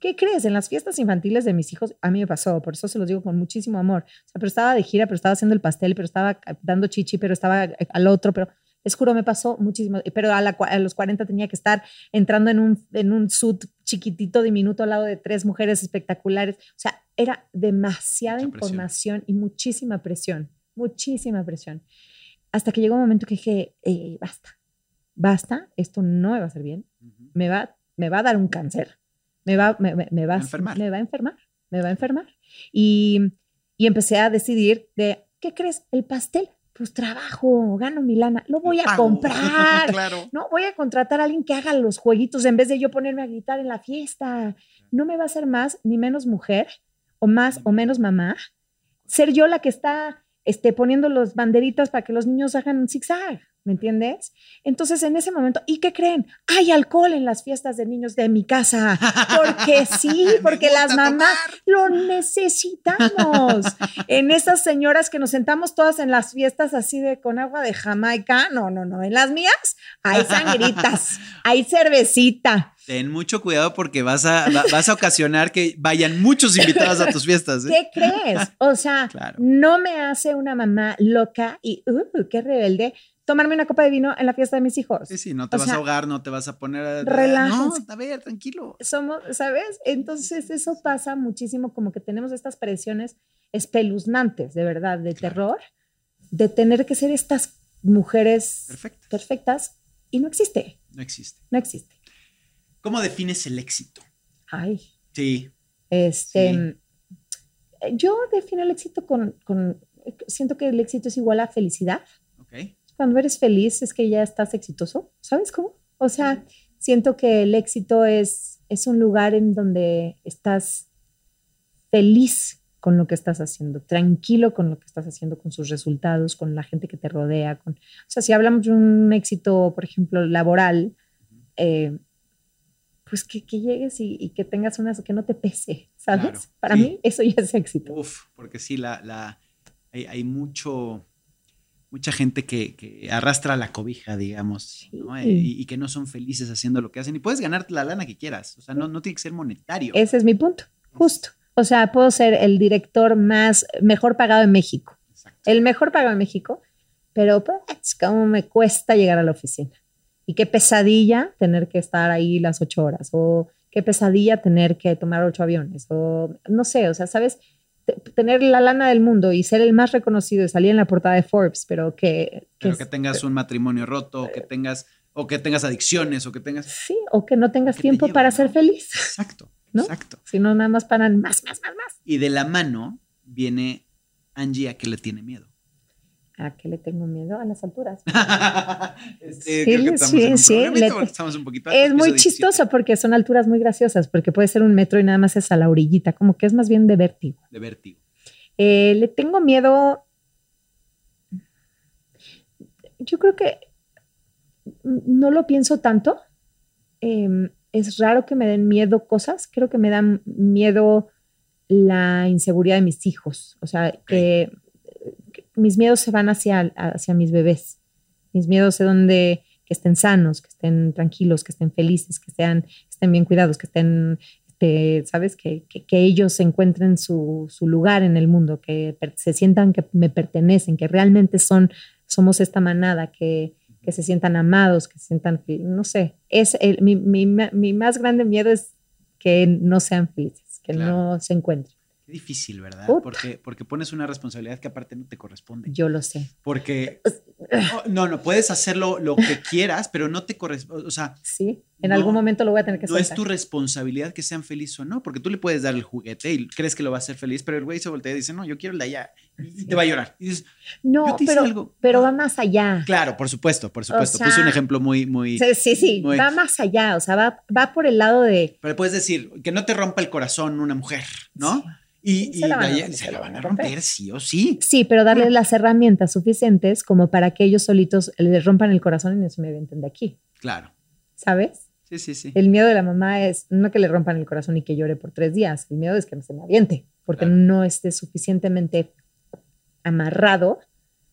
¿Qué crees? En las fiestas infantiles de mis hijos, a mí me pasó, por eso se los digo con muchísimo amor. O sea, pero estaba de gira, pero estaba haciendo el pastel, pero estaba dando chichi, pero estaba al otro, pero es juro, me pasó muchísimo, pero a, los 40 tenía que estar entrando en un, en un suit chiquitito, diminuto, al lado de tres mujeres espectaculares. O sea, era demasiada información y muchísima presión, muchísima presión. Hasta que llegó un momento que dije, eh, basta, basta, esto no me va a hacer bien, me, va, me va a dar un cáncer, me va, me, me, va, a enfermar. me va a enfermar, me va a enfermar. Y, y empecé a decidir de, ¿qué crees? El pastel pues trabajo, gano mi lana, lo voy a comprar. claro. No, voy a contratar a alguien que haga los jueguitos en vez de yo ponerme a gritar en la fiesta. No me va a hacer más ni menos mujer o más o menos mamá. Ser yo la que está este, poniendo los banderitas para que los niños hagan un zigzag. ¿Me entiendes? Entonces, en ese momento, ¿y qué creen? Hay alcohol en las fiestas de niños de mi casa. Porque sí, porque las mamás lo necesitamos. en esas señoras que nos sentamos todas en las fiestas así de con agua de Jamaica. No, no, no. En las mías hay sangritas, hay cervecita. Ten mucho cuidado porque vas a, vas a ocasionar que vayan muchos invitados a tus fiestas. ¿eh? ¿Qué crees? O sea, no me hace una mamá loca y, uh, qué rebelde tomarme una copa de vino en la fiesta de mis hijos. Sí, sí, no te vas a ahogar, no te vas a poner a... No, a ver, tranquilo. Somos, ¿sabes? Entonces eso pasa muchísimo, como que tenemos estas presiones espeluznantes, de verdad, de terror, de tener que ser estas mujeres perfectas y no existe. No existe. No existe. ¿Cómo defines el éxito? Ay. Sí. Este, yo defino el éxito con, con, siento que el éxito es igual a felicidad. Ok cuando eres feliz es que ya estás exitoso, ¿sabes cómo? O sea, siento que el éxito es, es un lugar en donde estás feliz con lo que estás haciendo, tranquilo con lo que estás haciendo, con sus resultados, con la gente que te rodea. Con, o sea, si hablamos de un éxito, por ejemplo, laboral, eh, pues que, que llegues y, y, que tengas una, que no te pese, ¿sabes? Claro, Para sí. mí eso ya es éxito. Uf, porque sí, la, la, hay, hay mucho, mucha gente que, que arrastra la cobija, digamos, ¿no? Sí. y, y que no son felices haciendo lo que hacen. Y puedes ganar la lana que quieras, o sea, no, no tiene que ser monetario. Ese es mi punto, justo. O sea, puedo ser el director más, mejor pagado en México, Exacto. el mejor pagado en México, pero pues, cómo me cuesta llegar a la oficina. Y qué pesadilla tener que estar ahí las ocho horas, o qué pesadilla tener que tomar ocho aviones, o no sé, o sea, ¿sabes? Tener la lana del mundo y ser el más reconocido y salir en la portada de Forbes, pero que... Pero es- que tengas un matrimonio roto, o que tengas, o que tengas adicciones, o que tengas. Sí, o que no tengas ¿Qué te tiempo lleva, para no? ser feliz, Exacto, ¿no? exacto. sino nada más para más, más, más, más. Y de la mano viene Angie a que le tiene miedo. ¿A qué le tengo miedo? A las alturas. Este, Sí, creo que estamos sí, en un sí, problemita le- porque estamos un poquito altos, Es muy 17. chistoso porque son alturas muy graciosas, porque puede ser un metro y nada más es a la orillita, como que es más bien de vértigo. De vértigo. Eh, le tengo miedo. Yo creo que no lo pienso tanto. Eh, es raro que me den miedo cosas. Creo que me dan miedo la inseguridad de mis hijos. O sea, que mis miedos se van hacia, hacia mis bebés. Mis miedos de donde que estén sanos, que estén tranquilos, que estén felices, que sean, que estén bien cuidados, que estén este, ¿sabes? Que, que, que ellos encuentren su, su, lugar en el mundo, que se sientan que me pertenecen, que realmente son, somos esta manada, que, que se sientan amados, que se sientan, no sé, es el, mi, mi, mi, más grande miedo es que no sean felices, que claro. no se encuentren. Difícil, ¿verdad? Porque, porque pones una responsabilidad que aparte no te corresponde. Yo lo sé. Porque, no, no, puedes hacerlo lo que quieras, pero no te corresponde, o sea... Sí, en no, algún momento lo voy a tener que No soltar. es tu responsabilidad que sean felices o no, porque tú le puedes dar el juguete y crees que lo va a hacer feliz, pero el güey se voltea y dice, no, yo quiero el de allá, y te va a llorar. Y dices, no, pero, algo. pero va más allá. Claro, por supuesto, por supuesto. O sea, Puse un ejemplo muy, muy... Sí, sí, sí muy, va más allá, o sea, va, va por el lado de... Pero puedes decir, que no te rompa el corazón una mujer, ¿no? Sí. Y, se, y la van, vaya, se la van a romper, sí o sí. Sí, pero darles las herramientas suficientes como para que ellos solitos les rompan el corazón y no se me avienten de aquí. Claro. ¿Sabes? Sí, sí, sí. El miedo de la mamá es no que le rompan el corazón y que llore por tres días. El miedo es que no se me aviente, porque claro. no esté suficientemente amarrado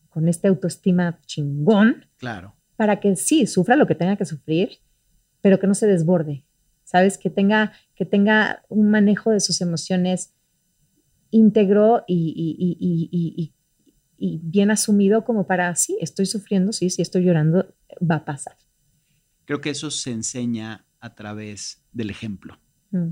con esta autoestima chingón. Claro. Para que sí, sufra lo que tenga que sufrir, pero que no se desborde. ¿Sabes? Que tenga, que tenga un manejo de sus emociones íntegro y, y, y, y, bien asumido como para, sí, estoy sufriendo, sí, sí, estoy llorando, va a pasar. Creo que eso se enseña a través del ejemplo. Mm.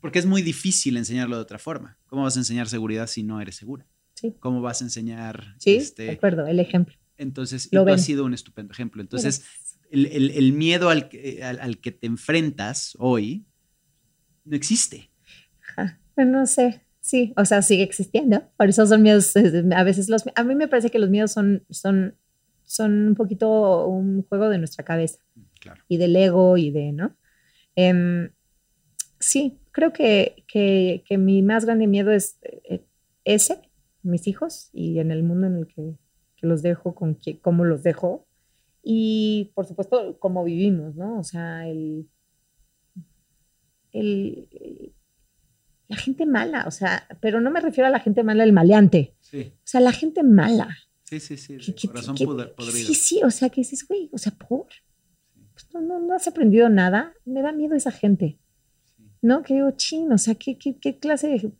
Porque es muy difícil enseñarlo de otra forma. ¿Cómo vas a enseñar seguridad si no eres segura? Sí. ¿Cómo vas a enseñar? Sí, este, de acuerdo, el ejemplo. Entonces, Lo tú has sido un estupendo ejemplo. Entonces, el, el, el, miedo al, al, al, que te enfrentas hoy no existe. Ja, no sé, Sí, o sea, sigue existiendo. Por eso son miedos, a veces los, a mí me parece que los miedos son, son, son un poquito un juego de nuestra cabeza. Claro. Y del ego y de, ¿no? Um, sí, creo que, que, que, mi más grande miedo es eh, ese, mis hijos y en el mundo en el que, que los dejo, con que, cómo los dejo. Y por supuesto, cómo vivimos, ¿no? O sea, el, el la gente mala, o sea, pero no me refiero a la gente mala, el maleante. Sí. O sea, la gente mala. Sí, sí, sí. Que, que, corazón que, podrido. Sí, sí, o sea, que dices, güey, o sea, por. Pues no, no, no, has aprendido nada. Me da miedo esa gente. Sí. ¿No? Que digo, chin, o sea, ¿qué, qué, qué clase de,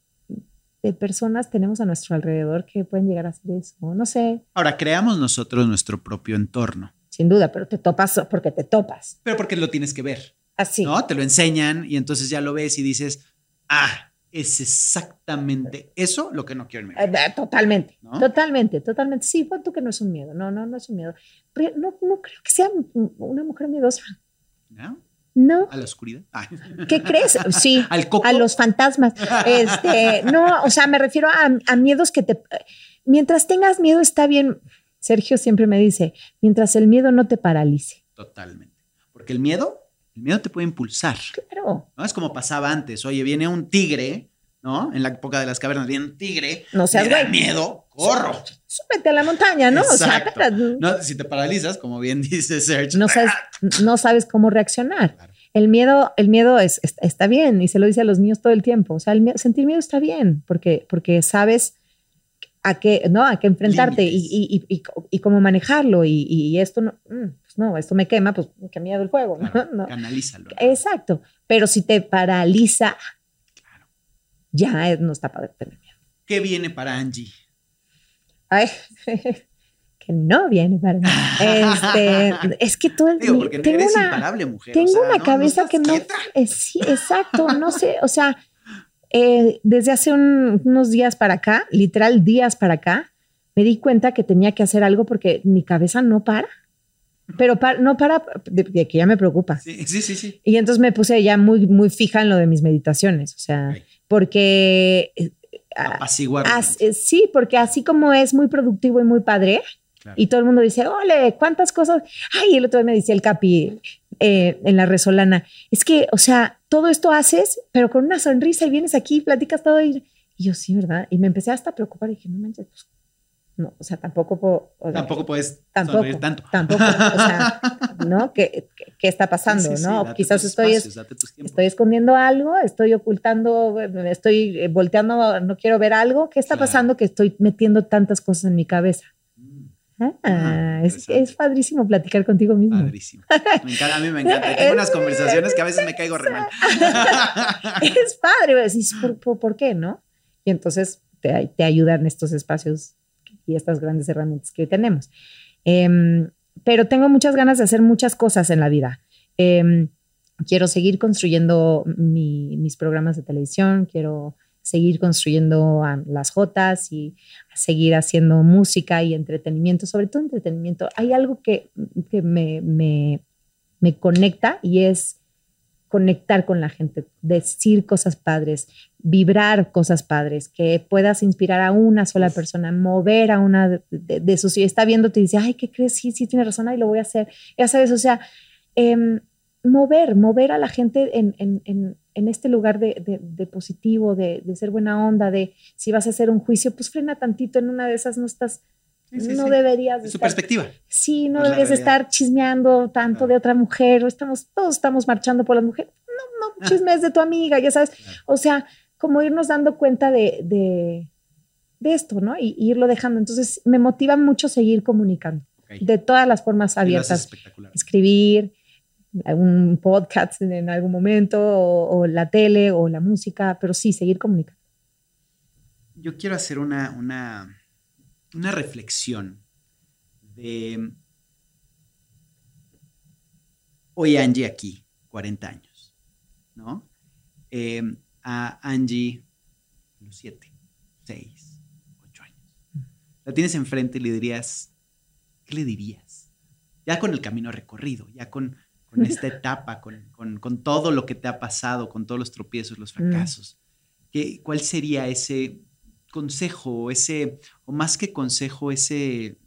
de, personas tenemos a nuestro alrededor que pueden llegar a hacer eso? No sé. Ahora, creamos nosotros nuestro propio entorno. Sin duda, pero te topas porque te topas. Pero porque lo tienes que ver. Así. ¿No? Te lo enseñan y entonces ya lo ves y dices, ah, es exactamente eso lo que no quiero en mi vida. Eh, totalmente, ¿no? totalmente, totalmente. Sí, pon tú que no es un miedo. No, no, no es un miedo. No, no creo que sea una mujer miedosa. ¿No? No. A la oscuridad. Ay. ¿Qué crees? Sí. ¿Al coco? A los fantasmas. Este, no, o sea, me refiero a, a miedos que te. Mientras tengas miedo, está bien. Sergio siempre me dice: mientras el miedo no te paralice. Totalmente. Porque el miedo el miedo te puede impulsar. Claro. ¿no? Es como pasaba antes. Oye, viene un tigre, ¿no? En la época de las cavernas, viene un tigre, No seas me da güey. miedo, corro. Súbete a la montaña, ¿no? O sea, No, si te paralizas, como bien dice Serge. no sabes, no sabes cómo reaccionar. Claro. El miedo, el miedo es, está, está bien y se lo dice a los niños todo el tiempo. O sea, el miedo- sentir miedo está bien porque, porque sabes a qué, ¿no? A qué enfrentarte y, y, y, cómo manejarlo. Y, esto no, mm, no, esto me quema, pues qué miedo el fuego. ¿no? Claro, No. Canalízalo. Exacto. Pero si te paraliza, ya no está padre tener miedo. ¿Qué viene para Angie? Ay, que no viene para mí. Este, es que todo el Digo, porque tengo eres una, imparable, mujer. o tengo sea, una no- cabeza no que no. eh, sí, exacto, no sé, o sea, eh, desde hace un- unos días para acá, literal días para acá, me di cuenta que tenía que hacer algo porque mi cabeza no para. Pero no para, de, de que ya me preocupa. Sí, sí, sí, sí. Y entonces me puse ya muy, muy fija en lo de mis meditaciones, o sea, Ok. porque eh, Apaciguar. sí, porque así como es muy productivo y muy padre, Claro. y todo el mundo dice, ole, ¿cuántas cosas? Ay, el otro día me decía el Capi eh, en la Resolana, es que, o sea, todo esto haces, pero con una sonrisa y vienes aquí y platicas todo y, y yo sí, ¿verdad? Y me empecé hasta a preocupar y dije, no manches, pues, no, o sea, tampoco puedo... o sea, Tampoco puedes Tampoco, sonreír tanto. tampoco, o sea, ¿no? ¿Qué, qué, qué está pasando, Sí, sí, sí, no? Quizás estoy, espacios, estoy escondiendo algo, estoy ocultando, estoy eh, volteando, no quiero ver algo. ¿Qué está Claro. pasando que estoy metiendo tantas cosas en mi cabeza? Mm, Ah, Ah, es, es padrísimo platicar contigo mismo. Padrísimo. Me encanta, a mí me encanta. Tengo unas conversaciones que a veces me caigo re mal. es padre, ¿por, por, por qué, no? Y entonces te, te ayudan estos espacios y estas grandes herramientas que hoy tenemos. Em, pero tengo muchas ganas de hacer muchas cosas en la vida. Em, quiero seguir construyendo mi- mis programas de televisión, quiero seguir construyendo las Jotas y seguir haciendo música y entretenimiento, sobre todo entretenimiento. Hay algo que, que me, me, me conecta y es conectar con la gente, decir cosas padres, vibrar cosas padres, que puedas inspirar a una sola persona, mover a una de, de, de sus... Y está viéndote y dice, ay, ¿qué crees? Sí, sí, tienes razón, ay, lo voy a hacer. Ya sabes, o sea, em, mover, mover a la gente en, en, en, en este lugar de, de, positivo, de, de, ser buena onda, de si vas a hacer un juicio, pues frena tantito, en una de esas no estás, Sí, sí, no sí. deberías... Es su estar- perspectiva. Sí, no Es la deberías estar chismeando tanto de otra mujer, o estamos, todos estamos marchando por las mujeres. No, no, chismes de tu amiga, ya sabes. O sea, como irnos dando cuenta de, de, de esto, ¿no? Y, y irlo dejando. Entonces, me motiva mucho seguir comunicando de todas las formas abiertas. espectacular. Escribir, un podcast en, en algún momento, o, o la tele, o la música, pero sí, seguir comunicando. Yo quiero hacer una, una, una reflexión de hoy Angie aquí, 40 años, ¿no? Eh, a Angie, los 7, 6, 8 años. La tienes enfrente y le dirías, ¿qué le dirías? Ya con el camino recorrido, ya con, con esta etapa, con, con- con todo lo que te ha pasado, con todos los tropiezos, los fracasos. ¿Qué, ¿Cuál sería ese consejo, ese, o más que consejo, ese,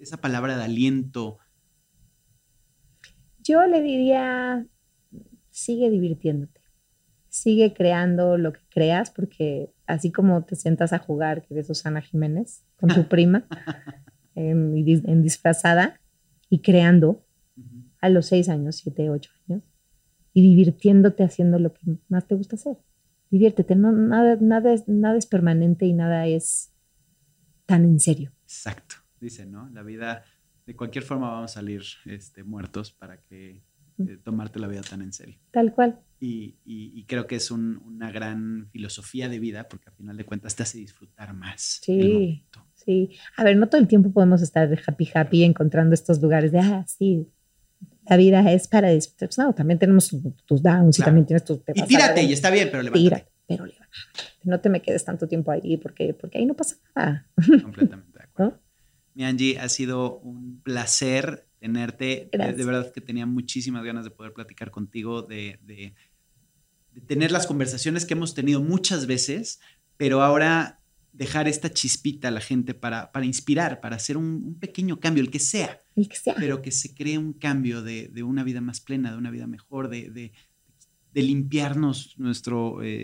esa palabra de aliento? Yo le diría, sigue divirtiéndote, sigue creando lo que creas, porque así como te sientas a jugar, que eres Susana Jiménez, con tu prima, en, dis- en disfrazada, y creando a los seis años, siete, ocho años, y divirtiéndote haciendo lo que más te gusta hacer. Diviértete, no, nada, nada, es, nada es permanente y nada es tan en serio. Exacto, dice, ¿no? La vida, de cualquier forma vamos a salir este, muertos para que eh, tomarte la vida tan en serio. Tal cual. Y, y- y creo que es un- una gran filosofía de vida porque al final de cuentas te hace disfrutar más. el Sí. momento. Sí, a ver, no todo el tiempo podemos estar happy, happy, encontrando estos lugares de, ah, sí, la vida es para disfrutar. Pues no, también tenemos tus, downs y también tienes tus... te Y tírate, y está bien, pero levántate. Tírate, pero levántate. No te me quedes tanto tiempo ahí porque, porque ahí no pasa nada. Completamente de acuerdo. ¿No? Mi Angie, ha sido un placer tenerte. De, de Gracias. verdad que tenía muchísimas ganas de poder platicar contigo, de, de- de tener las conversaciones que hemos tenido muchas veces, pero ahora dejar esta chispita a la gente para, para inspirar, para hacer un, un pequeño cambio, el que sea, El que sea. pero que se cree un cambio de, de una vida más plena, de una vida mejor, de, de- de limpiarnos nuestro... eh,